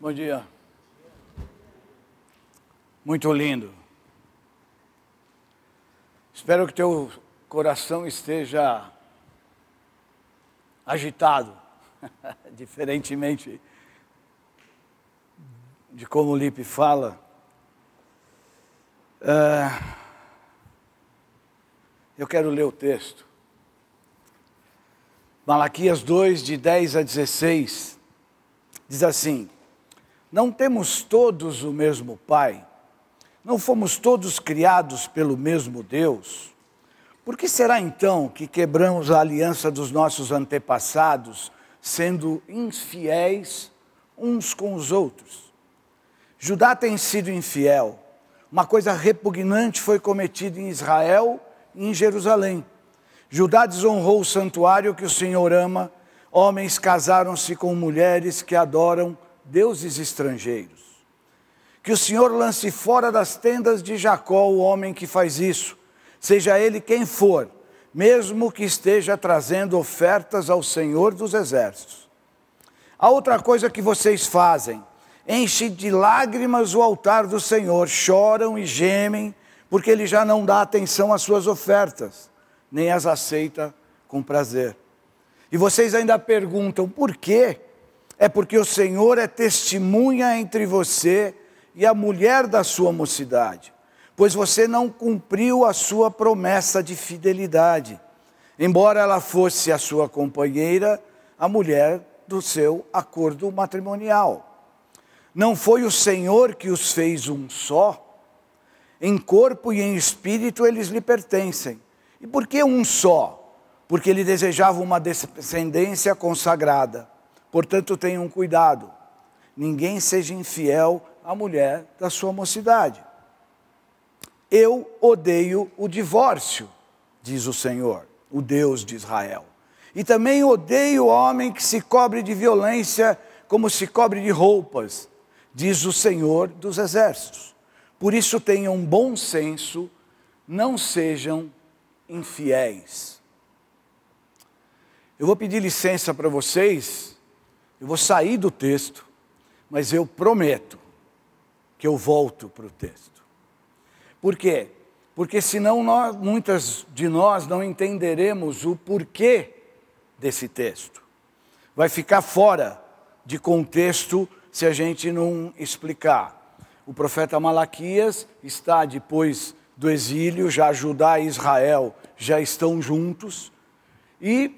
Bom dia. Muito lindo. Espero que teu coração esteja agitado, diferentemente de como o Lipe fala. Uh, eu quero ler o texto. Malaquias 2, de 10 a 16, diz assim: Não temos todos o mesmo Pai, não fomos todos criados pelo mesmo Deus. Por que será então que quebramos a aliança dos nossos antepassados, sendo infiéis uns com os outros? Judá tem sido infiel. Uma coisa repugnante foi cometida em Israel e em Jerusalém Judá desonrou o santuário que o Senhor ama, homens casaram-se com mulheres que adoram deuses estrangeiros. Que o Senhor lance fora das tendas de Jacó o homem que faz isso, seja ele quem for, mesmo que esteja trazendo ofertas ao Senhor dos exércitos. A outra coisa que vocês fazem, enche de lágrimas o altar do Senhor, choram e gemem, porque ele já não dá atenção às suas ofertas nem as aceita com prazer. E vocês ainda perguntam por quê? É porque o Senhor é testemunha entre você e a mulher da sua mocidade, pois você não cumpriu a sua promessa de fidelidade, embora ela fosse a sua companheira, a mulher do seu acordo matrimonial. Não foi o Senhor que os fez um só? Em corpo e em espírito eles lhe pertencem. E por que um só? Porque ele desejava uma descendência consagrada. Portanto, tenham cuidado. Ninguém seja infiel à mulher da sua mocidade. Eu odeio o divórcio, diz o Senhor, o Deus de Israel. E também odeio o homem que se cobre de violência como se cobre de roupas, diz o Senhor dos exércitos. Por isso tenham bom senso, não sejam infiéis. Eu vou pedir licença para vocês, eu vou sair do texto, mas eu prometo que eu volto para o texto. Por quê? Porque senão nós, muitas de nós não entenderemos o porquê desse texto. Vai ficar fora de contexto se a gente não explicar. O profeta Malaquias está depois do exílio, já Judá e Israel já estão juntos e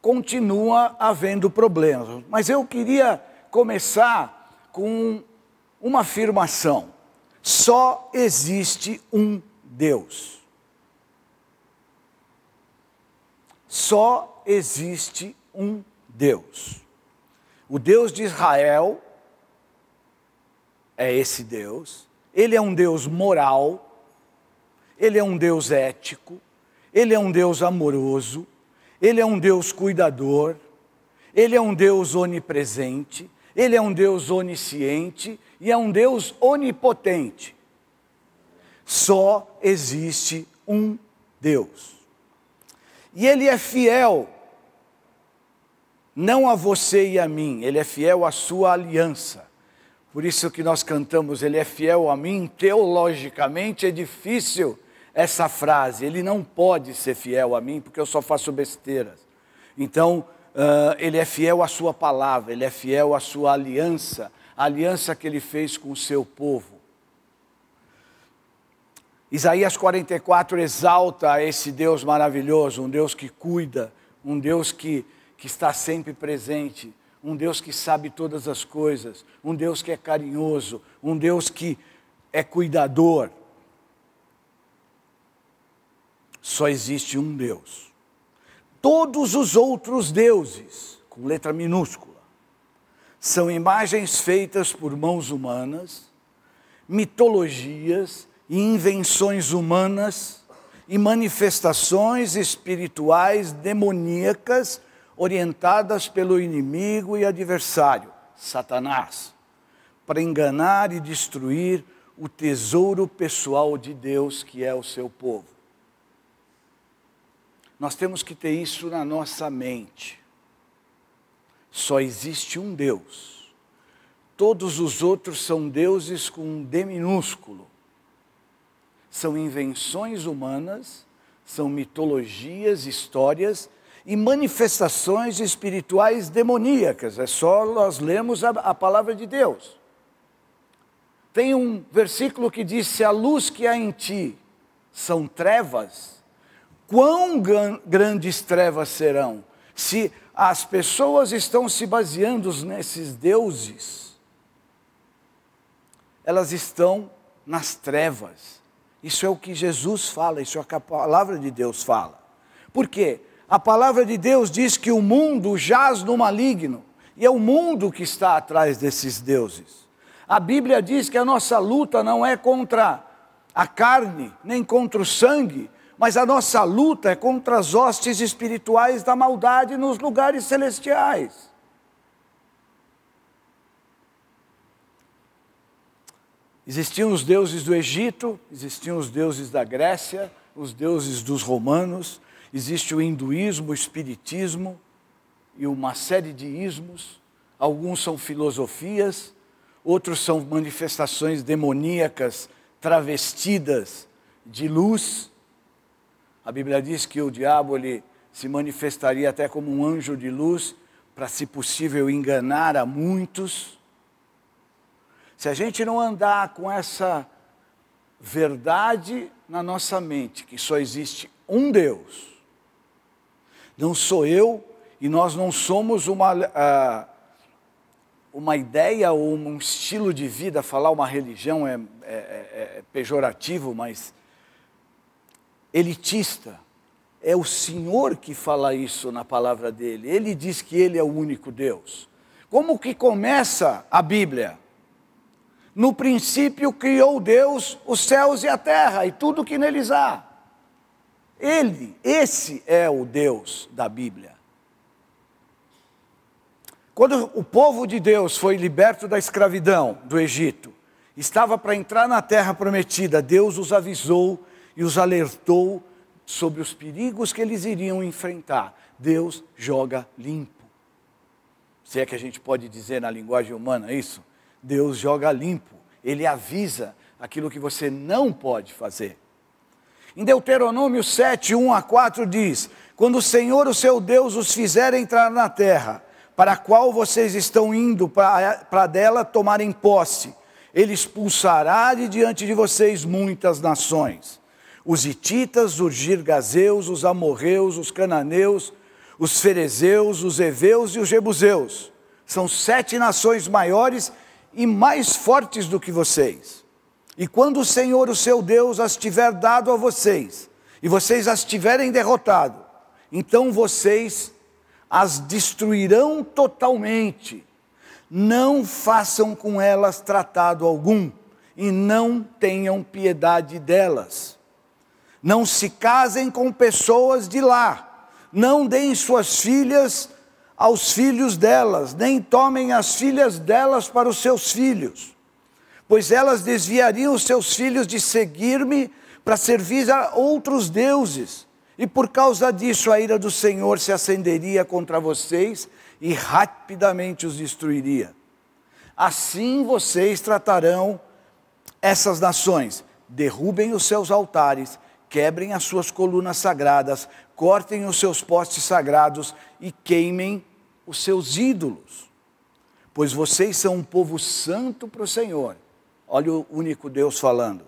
continua havendo problemas. Mas eu queria começar com uma afirmação: só existe um Deus. Só existe um Deus. O Deus de Israel é esse Deus. Ele é um Deus moral, ele é um Deus ético, Ele é um Deus amoroso, Ele é um Deus cuidador, Ele é um Deus onipresente, Ele é um Deus onisciente e é um Deus onipotente. Só existe um Deus. E Ele é fiel, não a você e a mim, Ele é fiel à sua aliança. Por isso que nós cantamos, Ele é fiel a mim, teologicamente é difícil essa frase, ele não pode ser fiel a mim porque eu só faço besteiras. Então, uh, ele é fiel à sua palavra, ele é fiel à sua aliança, a aliança que ele fez com o seu povo. Isaías 44 exalta esse Deus maravilhoso, um Deus que cuida, um Deus que, que está sempre presente, um Deus que sabe todas as coisas, um Deus que é carinhoso, um Deus que é cuidador. Só existe um Deus. Todos os outros deuses, com letra minúscula, são imagens feitas por mãos humanas, mitologias e invenções humanas e manifestações espirituais demoníacas orientadas pelo inimigo e adversário, Satanás, para enganar e destruir o tesouro pessoal de Deus que é o seu povo. Nós temos que ter isso na nossa mente. Só existe um Deus. todos os outros são deuses com um D minúsculo. São invenções humanas, são mitologias, histórias e manifestações espirituais demoníacas. É só nós lermos a, a palavra de Deus. Tem um versículo que diz: Se a luz que há em ti são trevas, quão grandes trevas serão? Se as pessoas estão se baseando nesses deuses, elas estão nas trevas. Isso é o que Jesus fala, isso é o que a palavra de Deus fala. Por quê? A palavra de Deus diz que o mundo jaz no maligno, e é o mundo que está atrás desses deuses. A Bíblia diz que a nossa luta não é contra a carne, nem contra o sangue, mas a nossa luta é contra as hostes espirituais da maldade nos lugares celestiais. Existiam os deuses do Egito, existiam os deuses da Grécia, os deuses dos romanos, existe o hinduísmo, o espiritismo e uma série de ismos. Alguns são filosofias, outros são manifestações demoníacas travestidas de luz. A Bíblia diz que o diabo ele se manifestaria até como um anjo de luz para, se possível, enganar a muitos. Se a gente não andar com essa verdade na nossa mente, que só existe um Deus, não sou eu e nós não somos uma, uh, uma ideia ou um estilo de vida, falar uma religião é, é, é, é pejorativo, mas elitista. É o Senhor que fala isso na palavra dele. Ele diz que ele é o único Deus. Como que começa a Bíblia? No princípio criou Deus os céus e a terra e tudo que neles há. Ele, esse é o Deus da Bíblia. Quando o povo de Deus foi liberto da escravidão do Egito, estava para entrar na terra prometida, Deus os avisou e os alertou sobre os perigos que eles iriam enfrentar. Deus joga limpo. Se é que a gente pode dizer na linguagem humana isso? Deus joga limpo. Ele avisa aquilo que você não pode fazer. Em Deuteronômio 7, 1 a 4 diz: Quando o Senhor, o seu Deus, os fizer entrar na terra, para a qual vocês estão indo para dela tomarem posse, ele expulsará de diante de vocês muitas nações. Os hititas, os girgazeus, os amorreus, os cananeus, os ferezeus, os heveus e os jebuseus. São sete nações maiores e mais fortes do que vocês. E quando o Senhor, o seu Deus, as tiver dado a vocês, e vocês as tiverem derrotado, então vocês as destruirão totalmente. Não façam com elas tratado algum, e não tenham piedade delas. Não se casem com pessoas de lá, não deem suas filhas aos filhos delas, nem tomem as filhas delas para os seus filhos pois elas desviariam os seus filhos de seguir-me para servir a outros deuses. E por causa disso a ira do Senhor se acenderia contra vocês e rapidamente os destruiria. Assim vocês tratarão essas nações: derrubem os seus altares, quebrem as suas colunas sagradas, cortem os seus postes sagrados e queimem os seus ídolos. Pois vocês são um povo santo para o Senhor Olha o único Deus falando.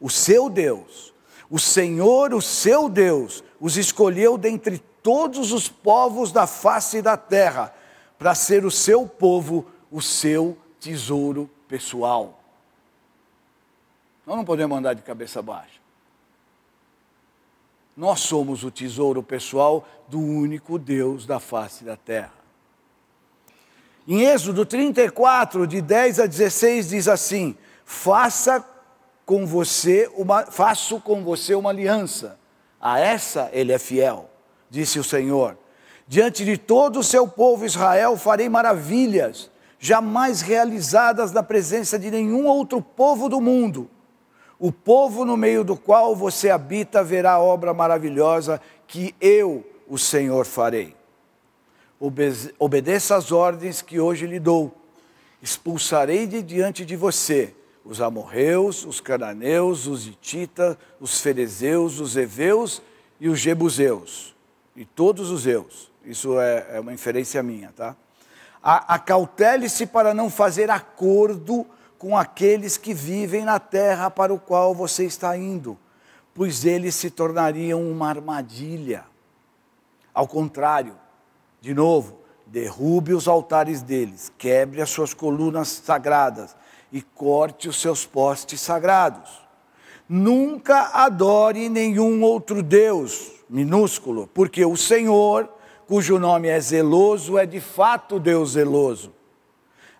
O seu Deus, o Senhor, o seu Deus, os escolheu dentre todos os povos da face da terra, para ser o seu povo, o seu tesouro pessoal. Nós não podemos andar de cabeça baixa. Nós somos o tesouro pessoal do único Deus da face da terra. Em Êxodo 34, de 10 a 16, diz assim: Faça com você uma, faço com você uma aliança. A essa ele é fiel, disse o Senhor. Diante de todo o seu povo Israel farei maravilhas, jamais realizadas na presença de nenhum outro povo do mundo. O povo no meio do qual você habita verá a obra maravilhosa que eu, o Senhor, farei obedeça às ordens que hoje lhe dou. expulsarei de diante de você os amorreus, os cananeus, os hititas, os ferezeus, os heveus e os jebuseus, e todos os eus. Isso é, é uma inferência minha, tá? Acautele-se para não fazer acordo com aqueles que vivem na terra para o qual você está indo, pois eles se tornariam uma armadilha. Ao contrário, de novo, derrube os altares deles, quebre as suas colunas sagradas e corte os seus postes sagrados. Nunca adore nenhum outro Deus, minúsculo, porque o Senhor, cujo nome é zeloso, é de fato Deus zeloso.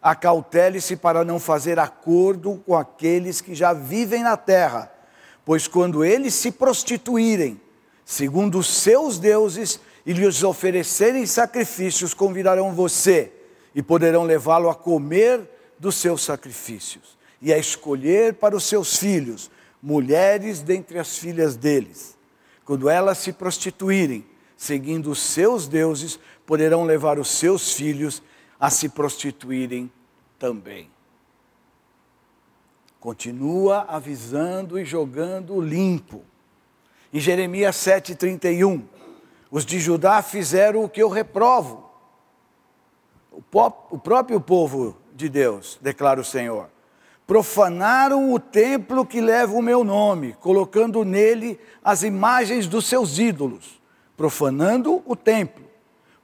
Acautele-se para não fazer acordo com aqueles que já vivem na terra, pois quando eles se prostituírem, segundo os seus deuses, e lhes oferecerem sacrifícios, convidarão você e poderão levá-lo a comer dos seus sacrifícios e a escolher para os seus filhos mulheres dentre as filhas deles. Quando elas se prostituírem, seguindo os seus deuses, poderão levar os seus filhos a se prostituírem também. Continua avisando e jogando limpo. Em Jeremias 7,31, os de Judá fizeram o que eu reprovo. O próprio povo de Deus, declara o Senhor. Profanaram o templo que leva o meu nome, colocando nele as imagens dos seus ídolos, profanando o templo.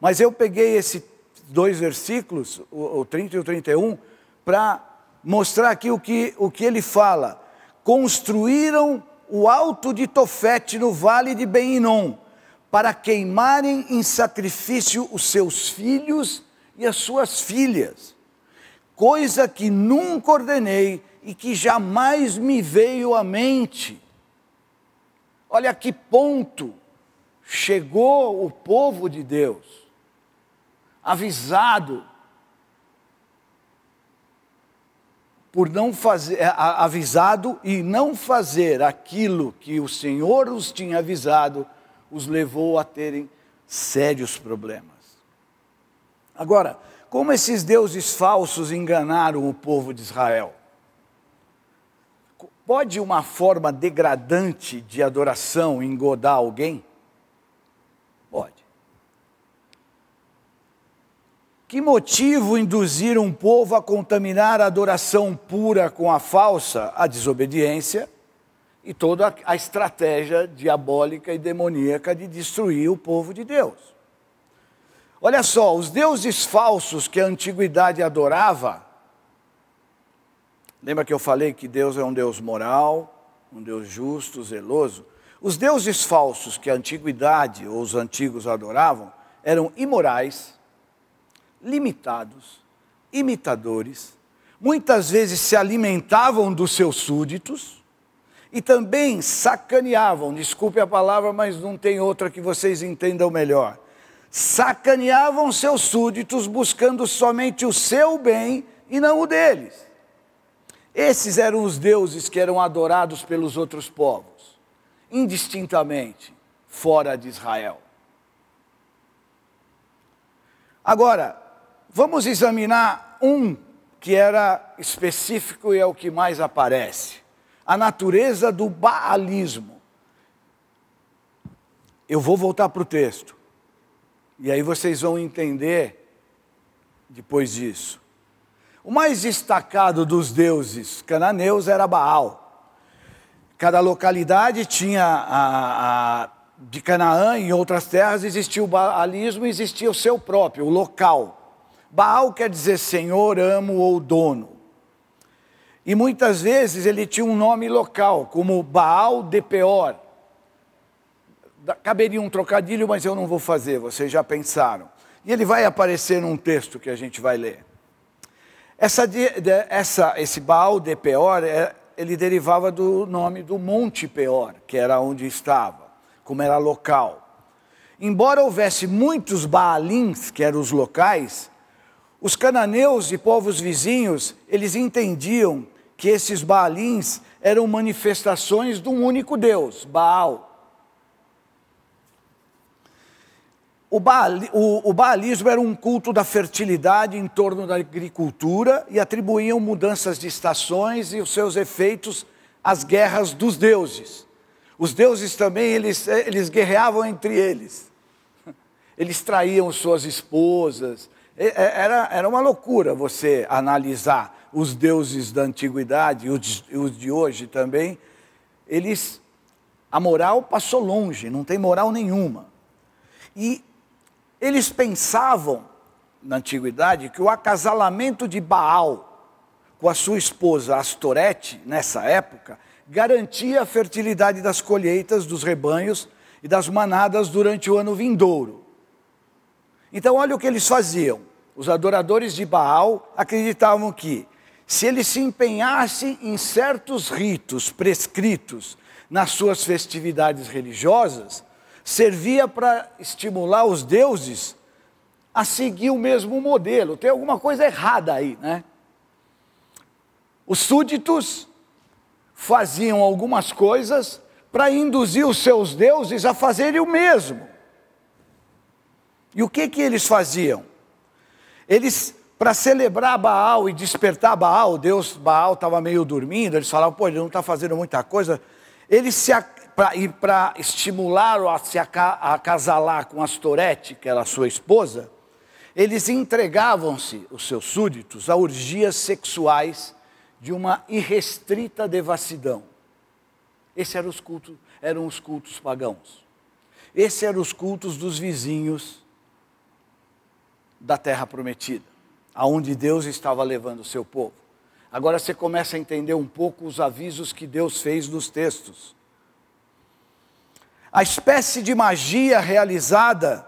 Mas eu peguei esses dois versículos, o 30 e o 31, para mostrar aqui o que, o que ele fala. Construíram o alto de Tofete no vale de Ben-Inom, para queimarem em sacrifício os seus filhos e as suas filhas, coisa que nunca ordenei e que jamais me veio à mente. Olha que ponto chegou o povo de Deus, avisado por não fazer, avisado e não fazer aquilo que o Senhor os tinha avisado os levou a terem sérios problemas. Agora, como esses deuses falsos enganaram o povo de Israel? Pode uma forma degradante de adoração engodar alguém? Pode. Que motivo induzir um povo a contaminar a adoração pura com a falsa? A desobediência e toda a estratégia diabólica e demoníaca de destruir o povo de Deus. Olha só, os deuses falsos que a antiguidade adorava, lembra que eu falei que Deus é um Deus moral, um Deus justo, zeloso? Os deuses falsos que a antiguidade ou os antigos adoravam eram imorais, limitados, imitadores, muitas vezes se alimentavam dos seus súditos, e também sacaneavam, desculpe a palavra, mas não tem outra que vocês entendam melhor. Sacaneavam seus súditos buscando somente o seu bem e não o deles. Esses eram os deuses que eram adorados pelos outros povos, indistintamente, fora de Israel. Agora, vamos examinar um que era específico e é o que mais aparece a natureza do baalismo. Eu vou voltar para o texto. E aí vocês vão entender depois disso. O mais destacado dos deuses cananeus era Baal. Cada localidade tinha a, a, de Canaã e em outras terras existia o baalismo, existia o seu próprio, o local. Baal quer dizer senhor, amo ou dono. E muitas vezes ele tinha um nome local, como Baal de Peor. Caberia um trocadilho, mas eu não vou fazer, vocês já pensaram. E ele vai aparecer num texto que a gente vai ler. Essa, essa, esse Baal de Peor, é, ele derivava do nome do Monte Peor, que era onde estava, como era local. Embora houvesse muitos Baalins, que eram os locais, os cananeus e povos vizinhos, eles entendiam que esses Baalins eram manifestações de um único Deus, Baal. o, o, o baalismo era um culto da fertilidade em torno da agricultura e atribuíam mudanças de estações e os seus efeitos às guerras dos deuses. Os deuses também, eles, eles guerreavam entre eles. Eles traíam suas esposas. Era, era uma loucura você analisar os deuses da antiguidade e os, os de hoje também. Eles, a moral passou longe, não tem moral nenhuma. E eles pensavam, na antiguidade, que o acasalamento de Baal com a sua esposa Astorete, nessa época, garantia a fertilidade das colheitas, dos rebanhos e das manadas durante o ano vindouro. Então, olha o que eles faziam. Os adoradores de Baal acreditavam que, se ele se empenhasse em certos ritos prescritos nas suas festividades religiosas, servia para estimular os deuses a seguir o mesmo modelo. Tem alguma coisa errada aí, né? Os súditos faziam algumas coisas para induzir os seus deuses a fazerem o mesmo. E o que que eles faziam? Eles, para celebrar Baal e despertar Baal, Deus Baal estava meio dormindo, eles falavam, pô, ele não está fazendo muita coisa. Eles se para estimular-o a se acasalar com Astorete, que era sua esposa, eles entregavam-se, os seus súditos, a urgias sexuais de uma irrestrita devassidão. Esses eram os cultos, eram os cultos pagãos. Esses eram os cultos dos vizinhos da terra prometida, aonde Deus estava levando o seu povo. Agora você começa a entender um pouco os avisos que Deus fez nos textos a espécie de magia realizada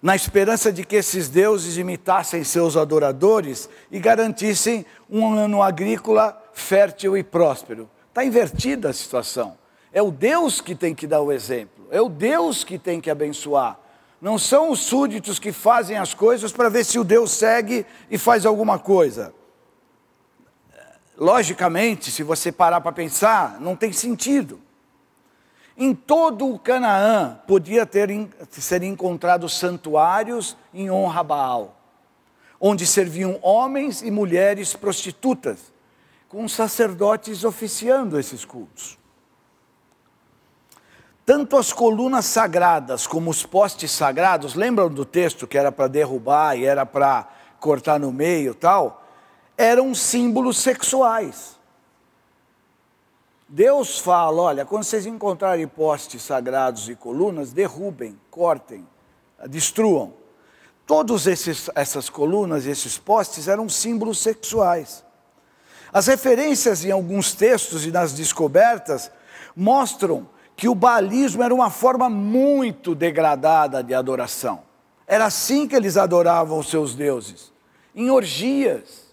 na esperança de que esses deuses imitassem seus adoradores e garantissem um ano agrícola fértil e próspero. Está invertida a situação. É o Deus que tem que dar o exemplo, é o Deus que tem que abençoar. Não são os súditos que fazem as coisas para ver se o Deus segue e faz alguma coisa. Logicamente, se você parar para pensar, não tem sentido. Em todo o Canaã podia ter, ser encontrados santuários em honra a Baal, onde serviam homens e mulheres prostitutas, com sacerdotes oficiando esses cultos. Tanto as colunas sagradas como os postes sagrados, lembram do texto que era para derrubar e era para cortar no meio tal? Eram símbolos sexuais. Deus fala: olha, quando vocês encontrarem postes sagrados e colunas, derrubem, cortem, destruam. Todas essas colunas e esses postes eram símbolos sexuais. As referências em alguns textos e nas descobertas mostram que o baalismo era uma forma muito degradada de adoração. Era assim que eles adoravam os seus deuses, em orgias,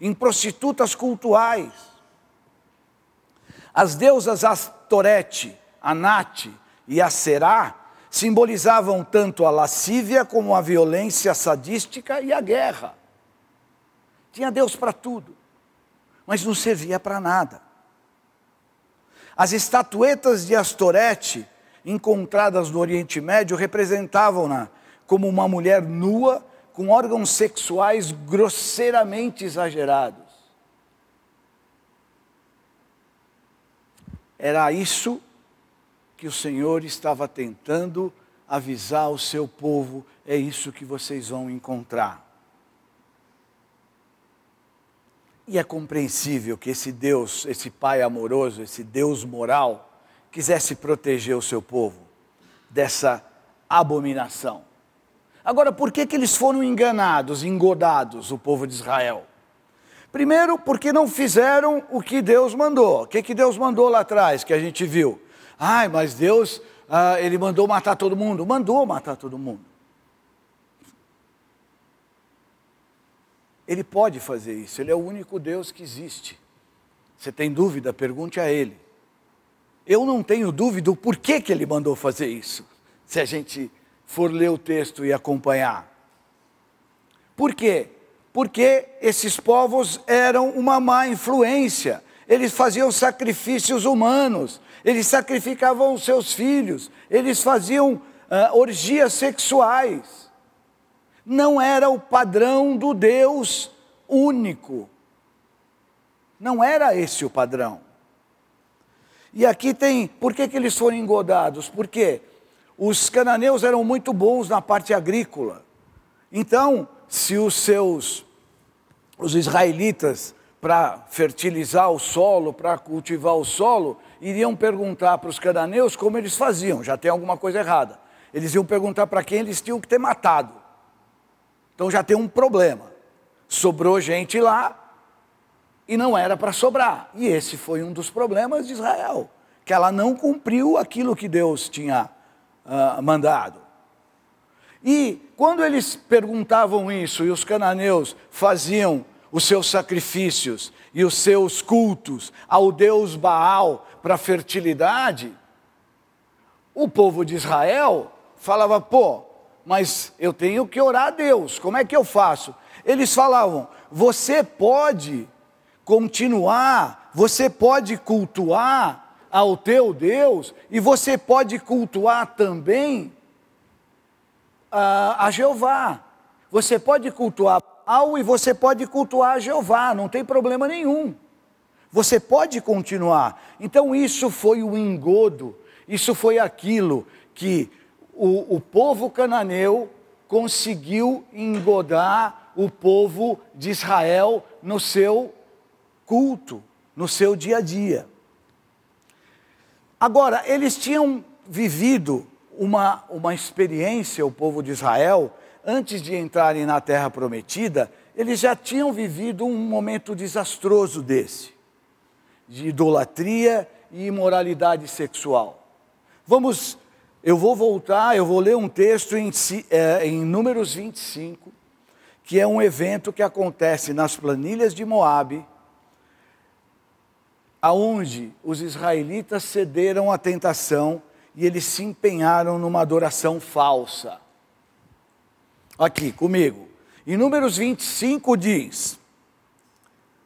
em prostitutas cultuais. As deusas Astorete, Anate e Aserá simbolizavam tanto a lascívia como a violência sadística e a guerra. Tinha Deus para tudo, mas não servia para nada. As estatuetas de Astorete, encontradas no Oriente Médio, representavam-na como uma mulher nua com órgãos sexuais grosseiramente exagerados. Era isso que o Senhor estava tentando avisar o seu povo, é isso que vocês vão encontrar. E é compreensível que esse Deus, esse Pai amoroso, esse Deus moral, quisesse proteger o seu povo dessa abominação. Agora, por que, que eles foram enganados, engodados, o povo de Israel? Primeiro, porque não fizeram o que Deus mandou. O que, que Deus mandou lá atrás, que a gente viu? Ai, mas Deus, ah, ele mandou matar todo mundo. Mandou matar todo mundo. Ele pode fazer isso, ele é o único Deus que existe. Você tem dúvida? Pergunte a ele. Eu não tenho dúvida do porquê que ele mandou fazer isso, se a gente for ler o texto e acompanhar. Por quê? porque esses povos eram uma má influência. Eles faziam sacrifícios humanos, eles sacrificavam os seus filhos, eles faziam uh, orgias sexuais. Não era o padrão do Deus único. Não era esse o padrão. E aqui tem, por que, que eles foram engodados? Porque os cananeus eram muito bons na parte agrícola. Então, se os seus, os israelitas, para fertilizar o solo, para cultivar o solo, iriam perguntar para os cananeus como eles faziam, já tem alguma coisa errada. Eles iam perguntar para quem eles tinham que ter matado. Então já tem um problema. Sobrou gente lá e não era para sobrar. E esse foi um dos problemas de Israel, que ela não cumpriu aquilo que Deus tinha uh, mandado. E quando eles perguntavam isso e os cananeus faziam os seus sacrifícios e os seus cultos ao deus Baal para fertilidade, o povo de Israel falava: pô, mas eu tenho que orar a Deus, como é que eu faço? Eles falavam: você pode continuar, você pode cultuar ao teu Deus e você pode cultuar também a, a Jeová. Você pode cultuar Baal e você pode cultuar a Jeová, não tem problema nenhum. Você pode continuar. Então, isso foi o engodo, isso foi aquilo que o, o povo cananeu conseguiu engodar o povo de Israel no seu culto, no seu dia a dia. Agora, eles tinham vivido uma, uma experiência, o povo de Israel, antes de entrarem na terra prometida, eles já tinham vivido um momento desastroso desse, de idolatria e imoralidade sexual. Vamos, eu vou voltar, eu vou ler um texto em, é, em Números 25, que é um evento que acontece nas planilhas de Moabe, aonde os israelitas cederam à tentação e eles se empenharam numa adoração falsa. Aqui comigo. Em Números 25 diz: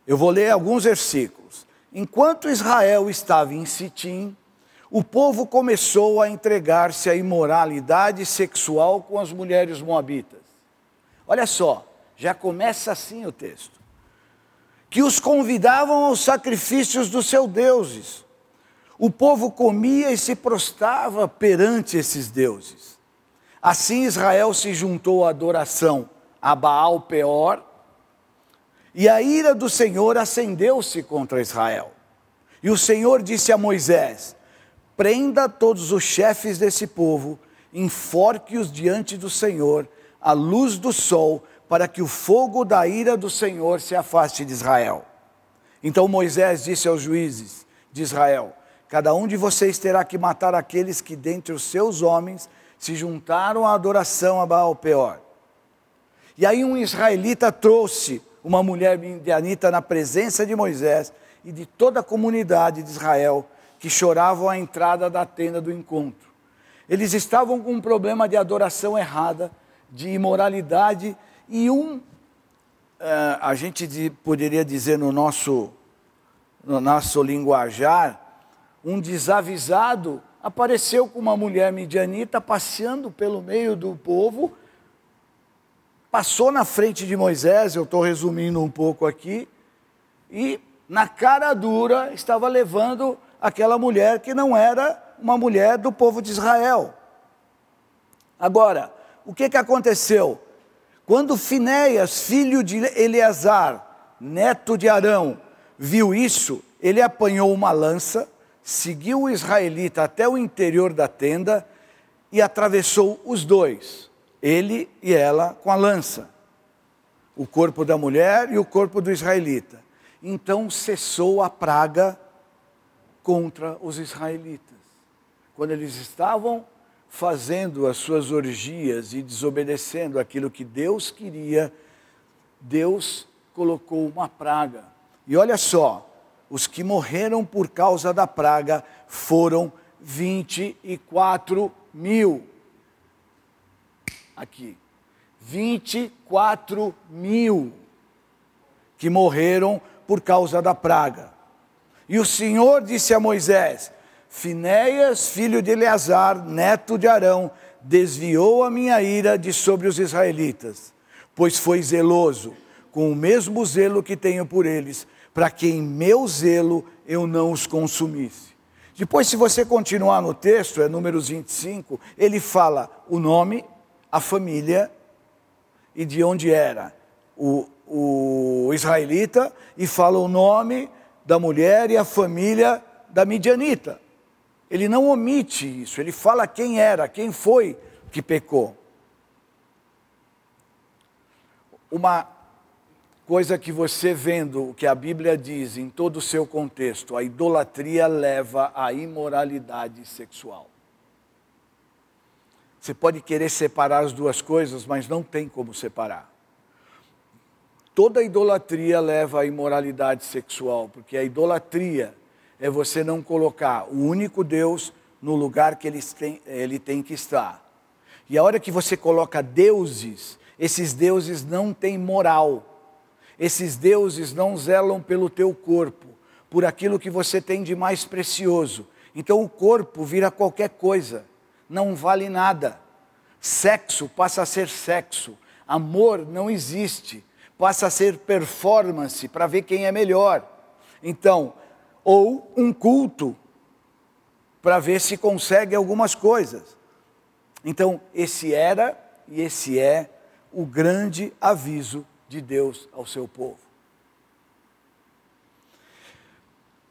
Eu vou ler alguns versículos. Enquanto Israel estava em Sitim, o povo começou a entregar-se à imoralidade sexual com as mulheres moabitas. Olha só, já começa assim o texto. Que os convidavam aos sacrifícios dos seus deuses. O povo comia e se prostrava perante esses deuses. Assim Israel se juntou à adoração a Baal Peor, e a ira do Senhor acendeu-se contra Israel. E o Senhor disse a Moisés: Prenda todos os chefes desse povo, enforque-os diante do Senhor, à luz do sol, para que o fogo da ira do Senhor se afaste de Israel. Então Moisés disse aos juízes de Israel: Cada um de vocês terá que matar aqueles que dentre os seus homens se juntaram à adoração a Baal Peor. E aí um israelita trouxe uma mulher midianita na presença de Moisés e de toda a comunidade de Israel que choravam à entrada da tenda do encontro. Eles estavam com um problema de adoração errada, de imoralidade e um, uh, a gente poderia dizer no nosso, no nosso linguajar, um desavisado apareceu com uma mulher midianita passeando pelo meio do povo, passou na frente de Moisés, eu estou resumindo um pouco aqui, e na cara dura estava levando aquela mulher que não era uma mulher do povo de Israel. Agora, o que, que aconteceu? Quando Finéias, filho de Eleazar, neto de Arão, viu isso, ele apanhou uma lança, seguiu o israelita até o interior da tenda e atravessou os dois, ele e ela, com a lança. O corpo da mulher e o corpo do israelita. Então cessou a praga contra os israelitas. Quando eles estavam fazendo as suas orgias e desobedecendo aquilo que Deus queria, Deus colocou uma praga. E olha só, os que morreram por causa da praga foram 24 mil. Aqui. 24 mil que morreram por causa da praga. E o Senhor disse a Moisés: Finéias, filho de Eleazar, neto de Arão, desviou a minha ira de sobre os israelitas, pois foi zeloso, com o mesmo zelo que tenho por eles, para que em meu zelo eu não os consumisse. Depois, se você continuar no texto, é Números 25, ele fala o nome, a família e de onde era o, o israelita, e fala o nome da mulher e a família da midianita. Ele não omite isso, ele fala quem era, quem foi que pecou. Uma coisa que você vendo o que a Bíblia diz em todo o seu contexto, a idolatria leva à imoralidade sexual. Você pode querer separar as duas coisas, mas não tem como separar. Toda idolatria leva à imoralidade sexual, porque a idolatria é você não colocar o único Deus no lugar que ele tem, ele tem que estar. E a hora que você coloca deuses, esses deuses não têm moral esses deuses não zelam pelo teu corpo, por aquilo que você tem de mais precioso. Então o corpo vira qualquer coisa, não vale nada. Sexo passa a ser sexo, amor não existe, passa a ser performance para ver quem é melhor. Então, ou um culto para ver se consegue algumas coisas. Então, esse era e esse é o grande aviso de Deus ao seu povo.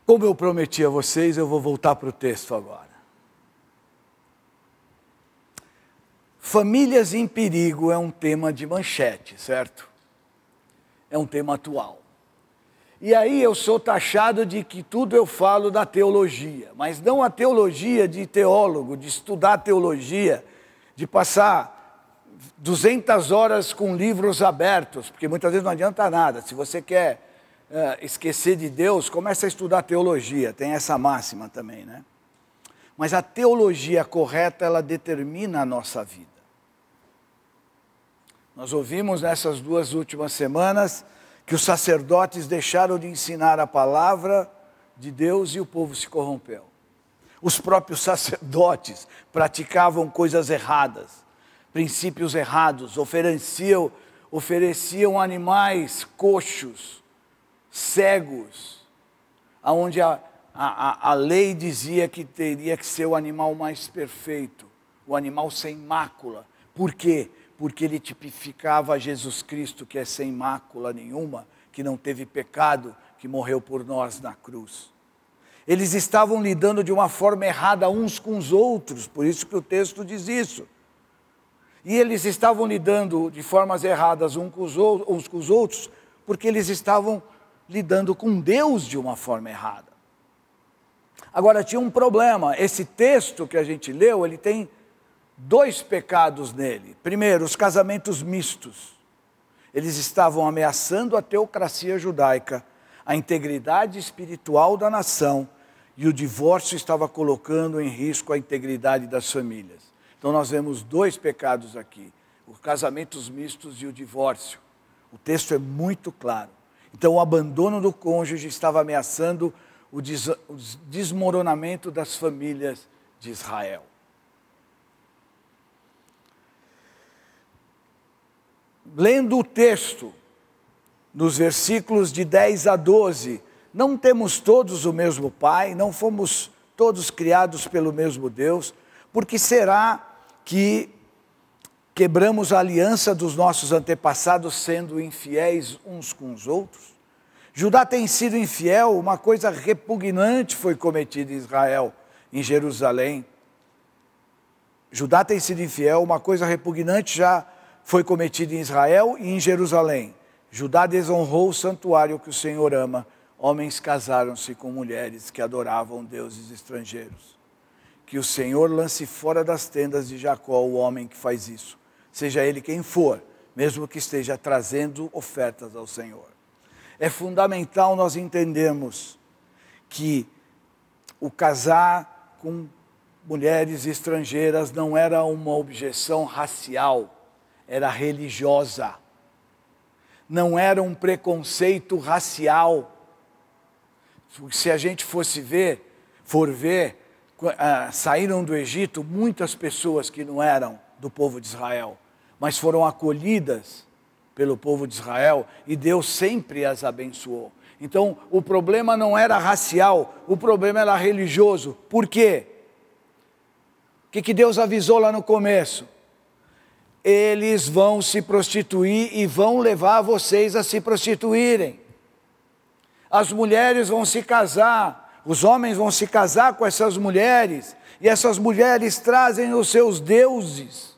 Como eu prometi a vocês, eu vou voltar para o texto agora. Famílias em perigo é um tema de manchete, certo? É um tema atual. E aí eu sou taxado de que tudo eu falo da teologia, mas não a teologia de teólogo, de estudar teologia, de passar 200 horas com livros abertos, porque muitas vezes não adianta nada. Se você quer uh, esquecer de Deus, comece a estudar teologia, tem essa máxima também, né? Mas a teologia correta, ela determina a nossa vida. Nós ouvimos nessas duas últimas semanas que os sacerdotes deixaram de ensinar a palavra de Deus e o povo se corrompeu. Os próprios sacerdotes praticavam coisas erradas princípios errados, ofereciam, ofereciam animais coxos, cegos, aonde a, a, a lei dizia que teria que ser o animal mais perfeito, o animal sem mácula. Por quê? Porque ele tipificava Jesus Cristo, que é sem mácula nenhuma, que não teve pecado, que morreu por nós na cruz. Eles estavam lidando de uma forma errada uns com os outros, por isso que o texto diz isso. E eles estavam lidando de formas erradas uns com, uns com os outros, porque eles estavam lidando com Deus de uma forma errada. Agora tinha um problema. Esse texto que a gente leu, ele tem dois pecados nele. Primeiro, os casamentos mistos. Eles estavam ameaçando a teocracia judaica, a integridade espiritual da nação, e o divórcio estava colocando em risco a integridade das famílias. Então nós vemos dois pecados aqui: os casamentos mistos e o divórcio. O texto é muito claro. Então o abandono do cônjuge estava ameaçando o, des o desmoronamento das famílias de Israel. Lendo o texto, nos versículos de 10 a 12, não temos todos o mesmo Pai, não fomos todos criados pelo mesmo Deus, porque será que quebramos a aliança dos nossos antepassados sendo infiéis uns com os outros? Judá tem sido infiel, uma coisa repugnante foi cometida em Israel, em Jerusalém. Judá tem sido infiel, uma coisa repugnante já foi cometida em Israel e em Jerusalém. Judá desonrou o santuário que o Senhor ama. Homens casaram-se com mulheres que adoravam deuses estrangeiros que o Senhor lance fora das tendas de Jacó o homem que faz isso, seja ele quem for, mesmo que esteja trazendo ofertas ao Senhor. É fundamental nós entendermos que o casar com mulheres estrangeiras não era uma objeção racial, era religiosa. Não era um preconceito racial. Se a gente fosse ver, for ver, ah, saíram do Egito muitas pessoas que não eram do povo de Israel, mas foram acolhidas pelo povo de Israel e Deus sempre as abençoou. Então, o problema não era racial, o problema era religioso. Por quê? O que, que Deus avisou lá no começo? Eles vão se prostituir e vão levar vocês a se prostituírem. As mulheres vão se casar, os homens vão se casar com essas mulheres, e essas mulheres trazem os seus deuses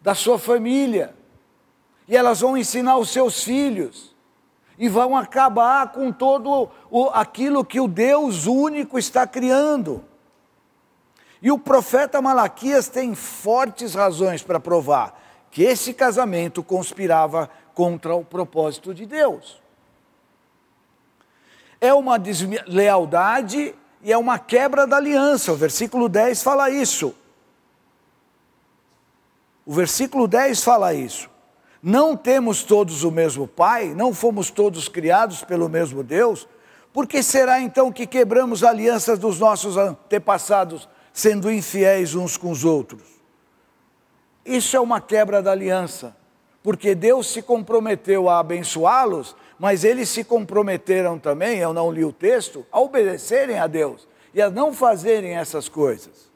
da sua família e elas vão ensinar os seus filhos e vão acabar com todo o, aquilo que o Deus único está criando. E o profeta Malaquias tem fortes razões para provar que esse casamento conspirava contra o propósito de Deus. É uma deslealdade e é uma quebra da aliança. O versículo 10 fala isso. O versículo 10 fala isso. Não temos todos o mesmo Pai, não fomos todos criados pelo mesmo Deus, por que será então que quebramos alianças dos nossos antepassados, sendo infiéis uns com os outros? Isso é uma quebra da aliança, porque Deus se comprometeu a abençoá-los, mas eles se comprometeram também, eu não li o texto, a obedecerem a Deus e a não fazerem essas coisas.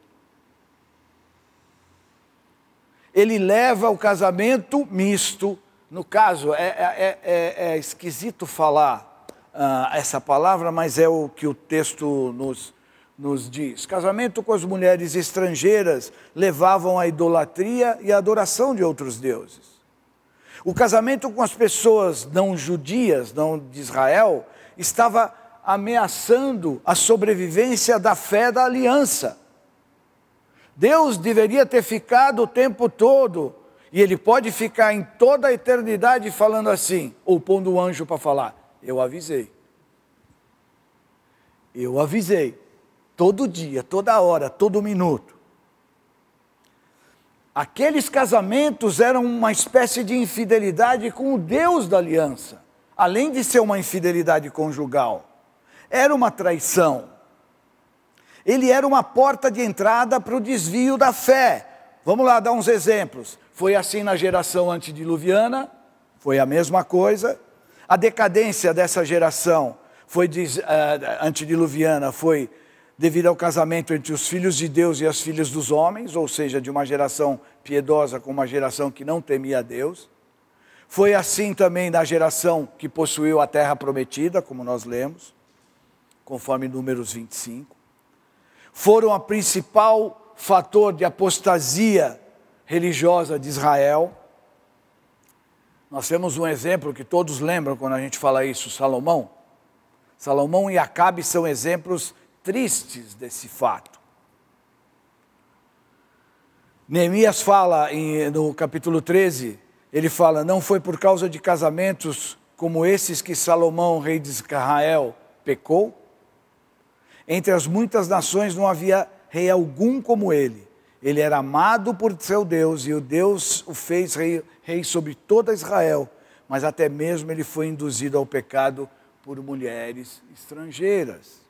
ele leva o casamento misto. No caso, é, é, é, é esquisito falar uh, essa palavra, mas é o que o texto nos, nos diz. Casamento com as mulheres estrangeiras levavam à idolatria e à adoração de outros deuses. O casamento com as pessoas não judias, não de Israel, estava ameaçando a sobrevivência da fé da aliança. Deus deveria ter ficado o tempo todo, e Ele pode ficar em toda a eternidade falando assim, ou pondo um anjo para falar: Eu avisei. Eu avisei. Todo dia, toda hora, todo minuto. Aqueles casamentos eram uma espécie de infidelidade com o Deus da aliança, além de ser uma infidelidade conjugal. Era uma traição ele era uma porta de entrada para o desvio da fé. Vamos lá dar uns exemplos. Foi assim na geração antediluviana, foi a mesma coisa. A decadência dessa geração foi uh, antediluviana foi devido ao casamento entre os filhos de Deus e as filhas dos homens, ou seja, de uma geração piedosa com uma geração que não temia a Deus. Foi assim também na geração que possuiu a terra prometida, como nós lemos, conforme Números 25 foram a principal fator de apostasia religiosa de Israel. Nós temos um exemplo que todos lembram quando a gente fala isso, Salomão. Salomão e Acabe são exemplos tristes desse fato. Neemias fala em, no capítulo 13, ele fala: Não foi por causa de casamentos como esses que Salomão, rei de Israel, pecou, entre as muitas nações não havia rei algum como ele. Ele era amado por seu Deus e o Deus o fez rei, rei sobre toda Israel, mas até mesmo ele foi induzido ao pecado por mulheres estrangeiras.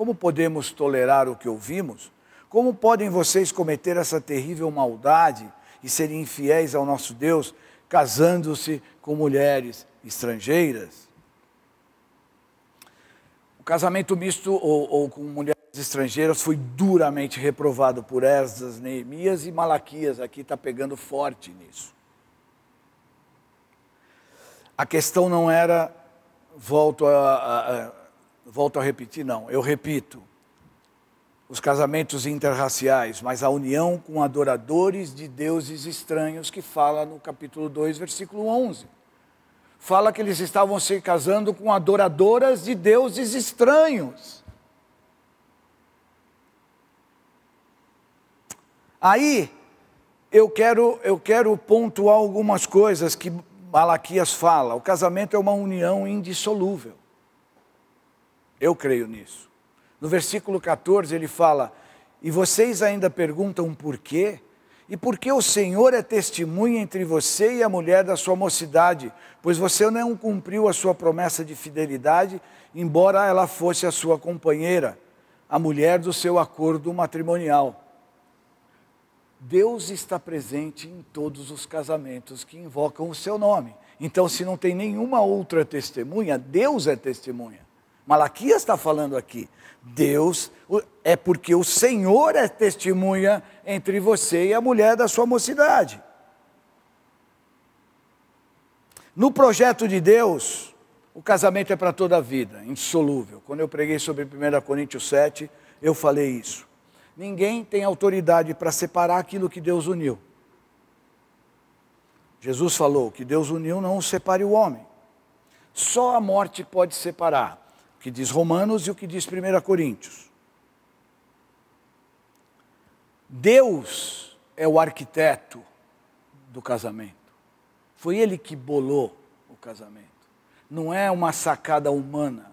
Como podemos tolerar o que ouvimos? Como podem vocês cometer essa terrível maldade e serem infiéis ao nosso Deus, casando-se com mulheres estrangeiras? casamento misto ou, ou, com mulheres estrangeiras foi duramente reprovado por Esdras, Neemias e Malaquias. Aqui está pegando forte nisso. A questão não era, volto a, a, a, volto a repetir, não, eu repito, os casamentos interraciais, mas a união com adoradores de deuses estranhos que fala no capítulo 2, versículo 11 fala que eles estavam se casando com adoradoras de deuses estranhos. Aí eu quero, eu quero pontuar algumas coisas que Malaquias fala. O casamento é uma união indissolúvel. Eu creio nisso. No versículo 14 ele fala: E vocês ainda perguntam por quê? E porque o Senhor é testemunha entre você e a mulher da sua mocidade, pois você não cumpriu a sua promessa de fidelidade, embora ela fosse a sua companheira. a mulher do seu acordo matrimonial. Deus está presente em todos os casamentos que invocam o seu nome. Então, se não tem nenhuma outra testemunha, Deus é testemunha. Malaquias está falando aqui. Deus é porque o Senhor é testemunha entre você e a mulher da sua mocidade. No projeto de Deus, o casamento é para toda a vida, insolúvel. Quando eu preguei sobre 1 Coríntios 7, eu falei isso. Ninguém tem autoridade para separar aquilo que Deus uniu. Jesus falou que Deus uniu, não separe o homem. Só a morte pode separar. O que diz Romanos e o que diz 1 Coríntios. Deus é o arquiteto do casamento. Foi ele que bolou o casamento. Não é uma sacada humana.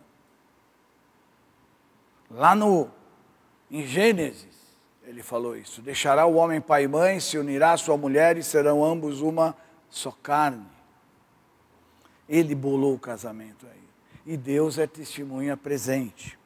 Lá no em Gênesis, ele falou isso: Deixará o homem pai e mãe, se unirá à sua mulher e serão ambos uma só carne. Ele bolou o casamento aí. E Deus é testemunha presente.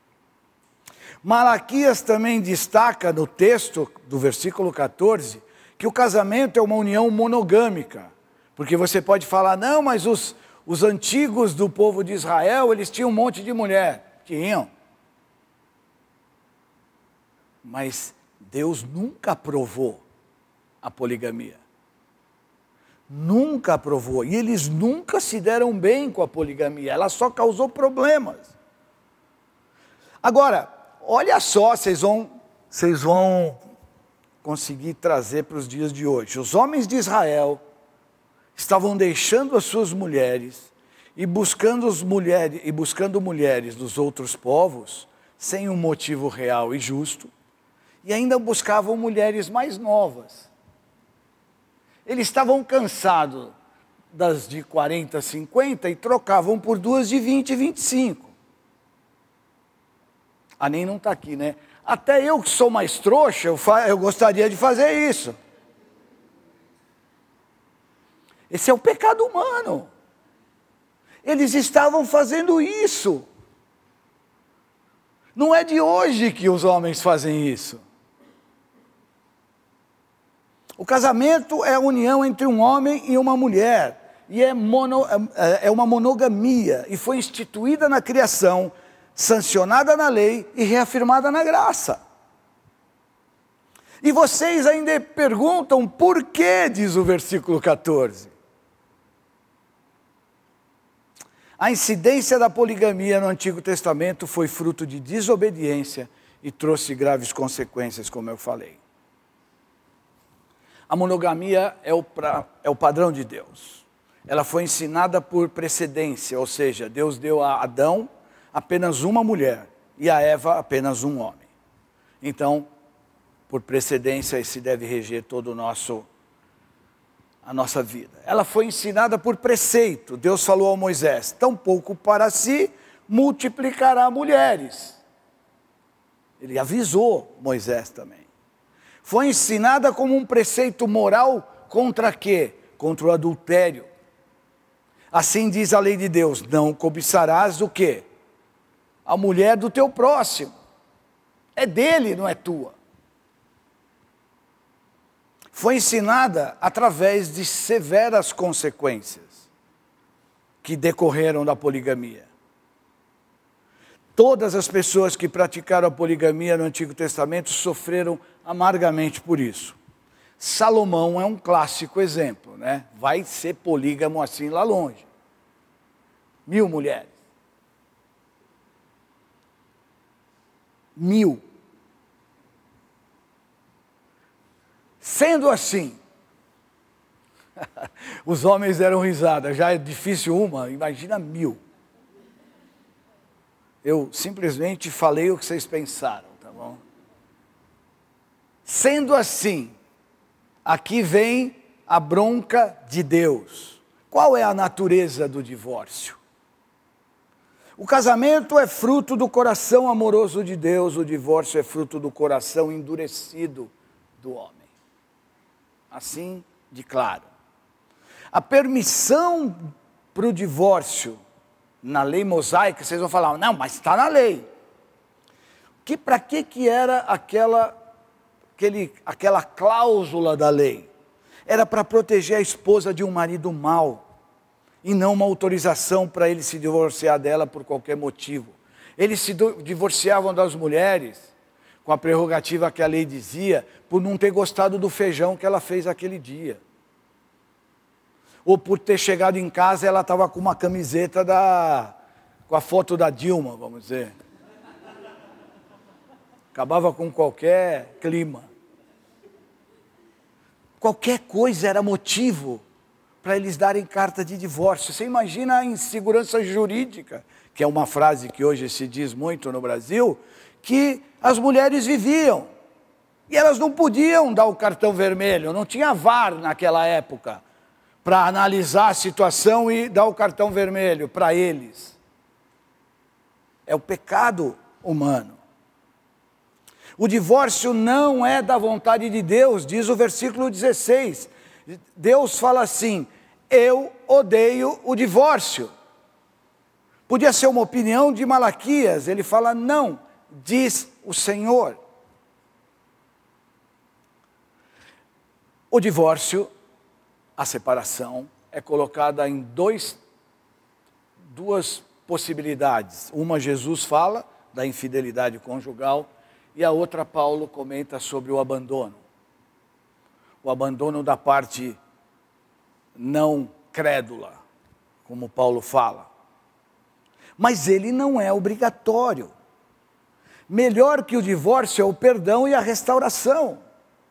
Malaquias também destaca no texto do versículo 14 que o casamento é uma união monogâmica. Porque você pode falar, não, mas os, os antigos do povo de Israel, eles tinham um monte de mulher. Tinham. Mas Deus nunca aprovou a poligamia. Nunca aprovou. E eles nunca se deram bem com a poligamia. Ela só causou problemas. Agora, olha só, vocês vão, vocês vão conseguir trazer para os dias de hoje. Os homens de Israel estavam deixando as suas mulheres e buscando, as mulheres, e buscando mulheres dos outros povos sem um motivo real e justo e ainda buscavam mulheres mais novas. Eles estavam cansados das de 40, 50 e trocavam por duas de 20 e 25. A nem não está aqui, né? Até eu que sou mais trouxa, eu, eu gostaria de fazer isso. Esse é o pecado humano. Eles estavam fazendo isso. Não é de hoje que os homens fazem isso. O casamento é a união entre um homem e uma mulher, e é, mono, é, é uma monogamia, e foi instituída na criação, sancionada na lei e reafirmada na graça. E vocês ainda perguntam por que, diz o versículo 14. A incidência da poligamia no Antigo Testamento foi fruto de desobediência e trouxe graves consequências, como eu falei. A monogamia é o, pra, é o padrão de Deus. Ela foi ensinada por precedência, ou seja, Deus deu a Adão apenas uma mulher e a Eva apenas um homem. Então, por precedência, esse deve reger todo o nosso a nossa vida. Ela foi ensinada por preceito. Deus falou ao Moisés: tampouco para si multiplicará mulheres. Ele avisou Moisés também foi ensinada como um preceito moral contra quê? Contra o adultério. Assim diz a lei de Deus: não cobiçarás o quê? A mulher do teu próximo. É dele, não é tua. Foi ensinada através de severas consequências que decorreram da poligamia. Todas as pessoas que praticaram a poligamia no Antigo Testamento sofreram amargamente por isso. Salomão é um clássico exemplo, né? Vai ser polígamo assim lá longe. Mil mulheres. Mil. Sendo assim, os homens deram risada, já é difícil uma, imagina mil. Eu simplesmente falei o que vocês pensaram? Sendo assim, aqui vem a bronca de Deus. Qual é a natureza do divórcio? O casamento é fruto do coração amoroso de Deus, o divórcio é fruto do coração endurecido do homem. Assim de claro. A permissão para o divórcio na lei mosaica, vocês vão falar, não, mas está na lei. Que para que que era aquela aquele, aquela cláusula da lei? Era para proteger a esposa de um marido mau e não uma autorização para ele se divorciar dela por qualquer motivo. Eles se divorciavam das mulheres com a prerrogativa que a lei dizia, por não ter gostado do feijão que ela fez aquele dia. Ou por ter chegado em casa ela estava com uma camiseta da. com a foto da Dilma, vamos dizer. Acabava com qualquer clima. Qualquer coisa era motivo para eles darem carta de divórcio. Você imagina a insegurança jurídica, que é uma frase que hoje se diz muito no Brasil, que as mulheres viviam. E elas não podiam dar o cartão vermelho, não tinha VAR naquela época para analisar a situação e dar o cartão vermelho para eles. É o pecado humano. O divórcio não é da vontade de Deus, diz o versículo 16. Deus fala assim: Eu odeio o divórcio. Podia ser uma opinião de Malaquias, ele fala: Não, diz o Senhor. O divórcio, a separação, é colocada em dois, duas possibilidades. Uma, Jesus fala da infidelidade conjugal, e a outra, Paulo comenta sobre o abandono. O abandono da parte não crédula, como Paulo fala. Mas ele não é obrigatório. Melhor que o divórcio é o perdão e a restauração,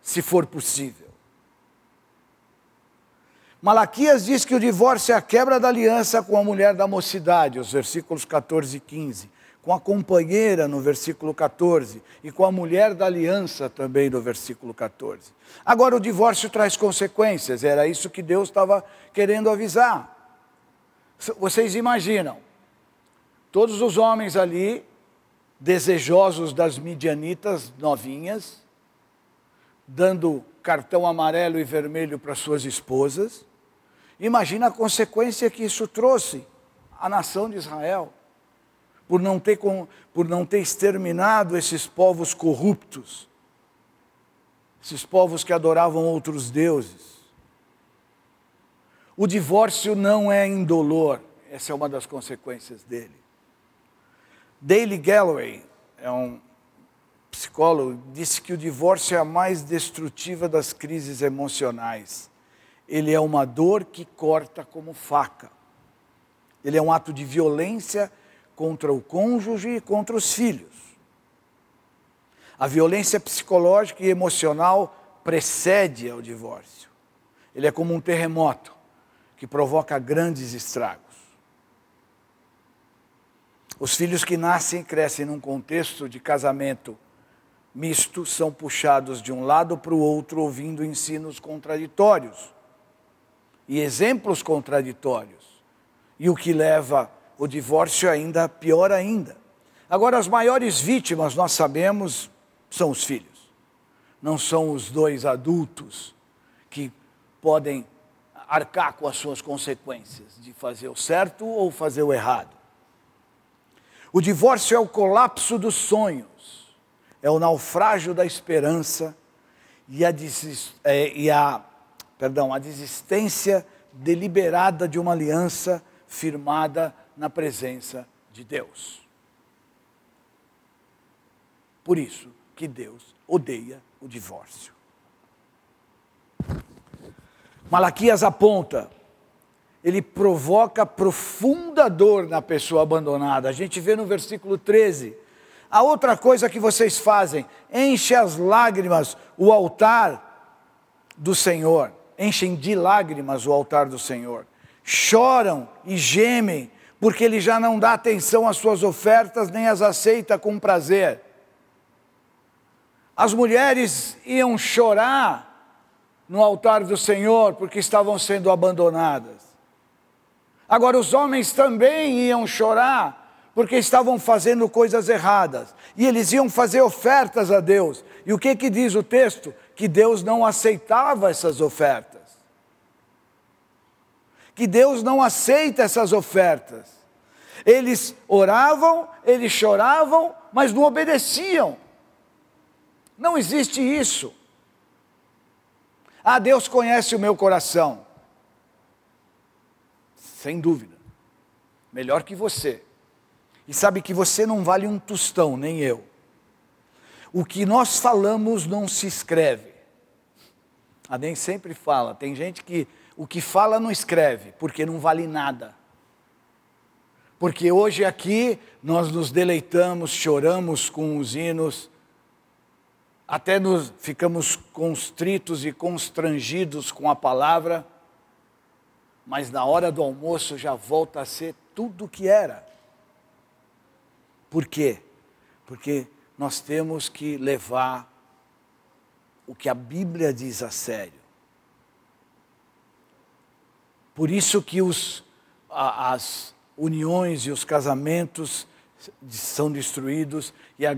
se for possível. Malaquias diz que o divórcio é a quebra da aliança com a mulher da mocidade, os versículos 14 e 15, com a companheira no versículo 14 e com a mulher da aliança também no versículo 14. Agora o divórcio traz consequências, era isso que Deus estava querendo avisar. Vocês imaginam, todos os homens ali desejosos das midianitas novinhas, dando cartão amarelo e vermelho para suas esposas. Imagina a consequência que isso trouxe à nação de Israel, por não ter, por não ter exterminado esses povos corruptos, esses povos que adoravam outros deuses. O divórcio não é indolor, essa é uma das consequências dele. Daley Galloway, é um psicólogo, disse que o divórcio é a mais destrutiva das crises emocionais. Ele é uma dor que corta como faca. Ele é um ato de violência contra o cônjuge e contra os filhos. A violência psicológica e emocional precede ao divórcio. Ele é como um terremoto que provoca grandes estragos. Os filhos que nascem e crescem num contexto de casamento misto são puxados de um lado para o outro ouvindo ensinos contraditórios e exemplos contraditórios. E o que leva o divórcio ainda pior ainda. Agora, as maiores vítimas, nós sabemos, são os filhos. Não são os dois adultos que podem arcar com as suas consequências de fazer o certo ou fazer o errado. O divórcio é o colapso dos sonhos, é o naufrágio da esperança e a, é, e a, perdão, a desistência deliberada de uma aliança firmada na presença de Deus. Por isso que Deus odeia o divórcio. Malaquias aponta ele provoca profunda dor na pessoa abandonada. A gente vê no versículo 13. A outra coisa que vocês fazem, enche as lágrimas o altar do Senhor, enchem de lágrimas o altar do Senhor. Choram e gemem, porque ele já não dá atenção às suas ofertas, nem as aceita com prazer. As mulheres iam chorar no altar do Senhor porque estavam sendo abandonadas. Agora, os homens também iam chorar, porque estavam fazendo coisas erradas. E eles iam fazer ofertas a Deus. E o que, que diz o texto? Que Deus não aceitava essas ofertas. Que Deus não aceita essas ofertas. Eles oravam, eles choravam, mas não obedeciam. Não existe isso. Ah, Deus conhece o meu coração. Sem dúvida. Melhor que você. E sabe que você não vale um tostão, nem eu. O que nós falamos não se escreve. A nem sempre fala. Tem gente que o que fala não escreve, porque não vale nada. Porque hoje aqui nós nos deleitamos, choramos com os hinos, até nos ficamos constritos e constrangidos com a palavra, mas na hora do almoço já volta a ser tudo o que era. Por quê? Porque nós temos que levar o que a Bíblia diz a sério. Por isso que os, as uniões e os casamentos são destruídos e a,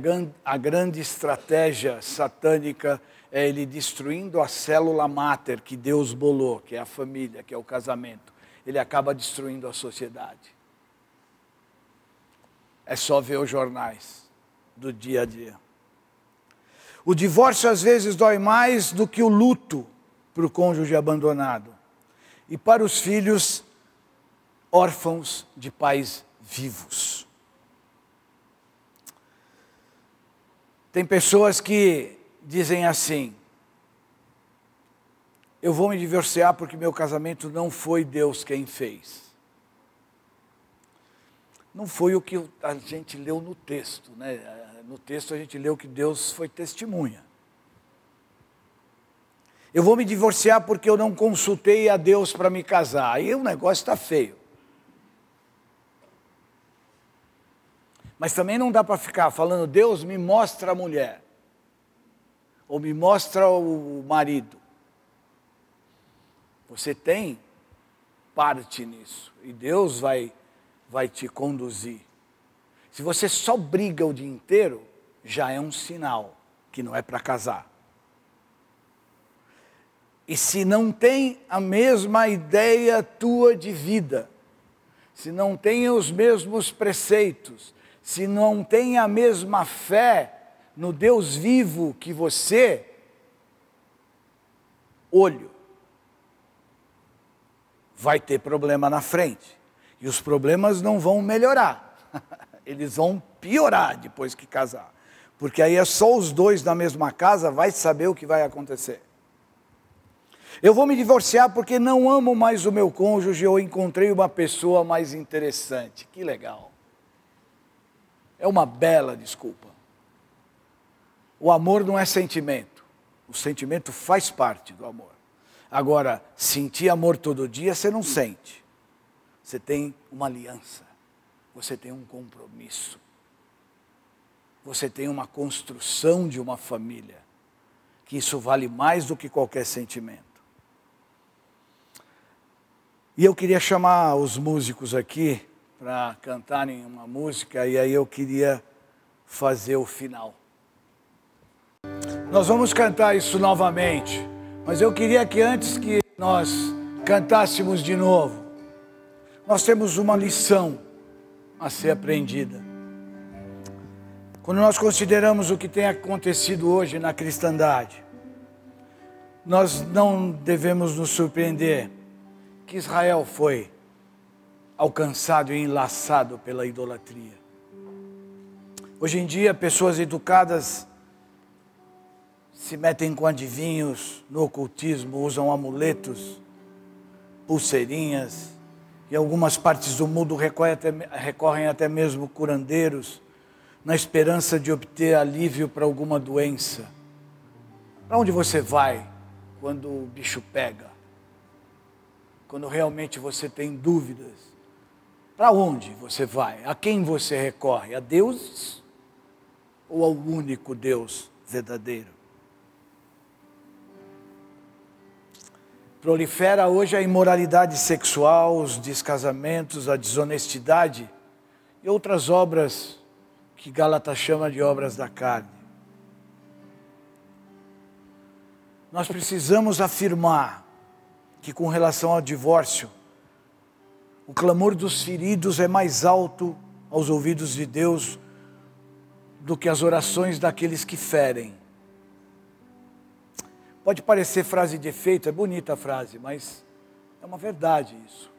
a grande estratégia satânica é ele destruindo a célula máter que Deus bolou, que é a família, que é o casamento. Ele acaba destruindo a sociedade. É só ver os jornais do dia a dia. O divórcio às vezes dói mais do que o luto para o cônjuge abandonado. E para os filhos, órfãos de pais vivos. Tem pessoas que dizem assim: eu vou me divorciar porque meu casamento não foi Deus quem fez. Não foi o que a gente leu no texto, né? No texto a gente leu que Deus foi testemunha. Eu vou me divorciar porque eu não consultei a Deus para me casar. Aí o negócio está feio. Mas também não dá para ficar falando, Deus me mostra a mulher, ou me mostra o marido. Você tem parte nisso, e Deus vai, vai te conduzir. Se você só briga o dia inteiro, já é um sinal que não é para casar. E se não tem a mesma ideia tua de vida, se não tem os mesmos preceitos, se não tem a mesma fé no Deus vivo que você, olho, vai ter problema na frente. E os problemas não vão melhorar, eles vão piorar depois que casar. Porque aí é só os dois na mesma casa, vai saber o que vai acontecer. Eu vou me divorciar porque não amo mais o meu cônjuge ou encontrei uma pessoa mais interessante. Que legal. É uma bela desculpa. O amor não é sentimento. O sentimento faz parte do amor. Agora, sentir amor todo dia você não sente. Você tem uma aliança. Você tem um compromisso. Você tem uma construção de uma família. Que isso vale mais do que qualquer sentimento. E eu queria chamar os músicos aqui para cantarem uma música e aí eu queria fazer o final. Nós vamos cantar isso novamente, mas eu queria que antes que nós cantássemos de novo, nós temos uma lição a ser aprendida. Quando nós consideramos o que tem acontecido hoje na cristandade, nós não devemos nos surpreender que Israel foi alcançado e enlaçado pela idolatria. Hoje em dia, pessoas educadas se metem com adivinhos, no ocultismo, usam amuletos, pulseirinhas, em algumas partes do mundo recorrem até, recorrem até mesmo curandeiros, na esperança de obter alívio para alguma doença. Para onde você vai quando o bicho pega? Quando realmente você tem dúvidas? Para onde você vai? A quem você recorre? A Deus ou ao único Deus verdadeiro? Prolifera hoje a imoralidade sexual, os descasamentos, a desonestidade e outras obras que Gálatas chama de obras da carne. Nós precisamos afirmar que, com relação ao divórcio, o clamor dos feridos é mais alto aos ouvidos de Deus do que as orações daqueles que ferem. Pode parecer frase de efeito, é bonita a frase, mas é uma verdade isso.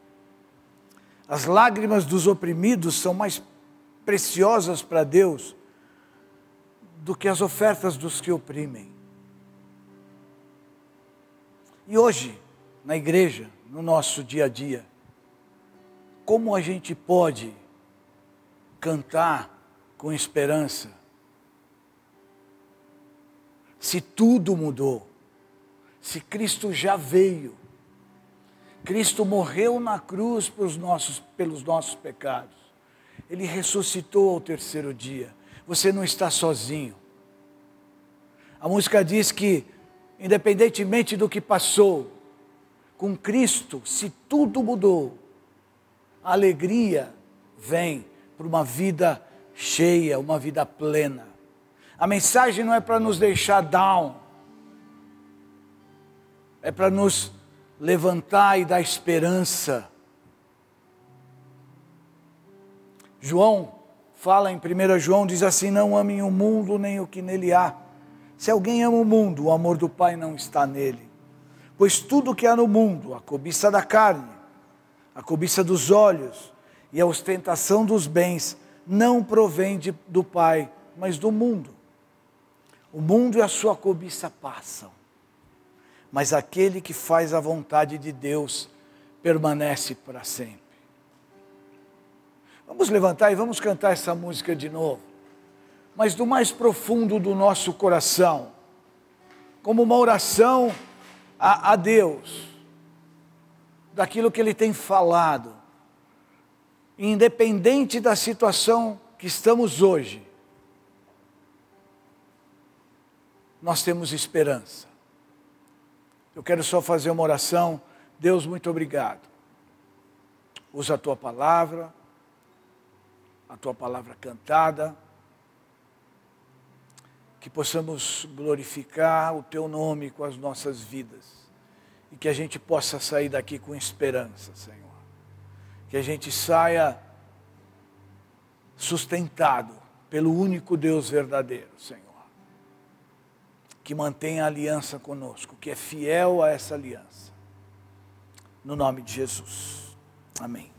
As lágrimas dos oprimidos são mais preciosas para Deus do que as ofertas dos que oprimem. E hoje, na igreja, no nosso dia a dia, como a gente pode cantar com esperança se tudo mudou? Se Cristo já veio, Cristo morreu na cruz pelos nossos, pelos nossos pecados, Ele ressuscitou ao terceiro dia, você não está sozinho. A música diz que, independentemente do que passou, com Cristo, se tudo mudou, a alegria vem para uma vida cheia, uma vida plena. A mensagem não é para nos deixar down, é para nos levantar e dar esperança. João fala em 1 João, diz assim: Não amem o mundo nem o que nele há. Se alguém ama o mundo, o amor do Pai não está nele. Pois tudo que há no mundo, a cobiça da carne, a cobiça dos olhos e a ostentação dos bens, não provém de, do Pai, mas do mundo. O mundo e a sua cobiça passam, mas aquele que faz a vontade de Deus permanece para sempre. Vamos levantar e vamos cantar essa música de novo, mas do mais profundo do nosso coração, como uma oração a, a Deus, daquilo que Ele tem falado, independente da situação que estamos hoje, nós temos esperança. Eu quero só fazer uma oração. Deus, muito obrigado. Usa a tua palavra, a tua palavra cantada, que possamos glorificar o teu nome com as nossas vidas e que a gente possa sair daqui com esperança, Senhor. Que a gente saia sustentado pelo único Deus verdadeiro, Senhor. Que mantém a aliança conosco, que é fiel a essa aliança. No nome de Jesus. Amém.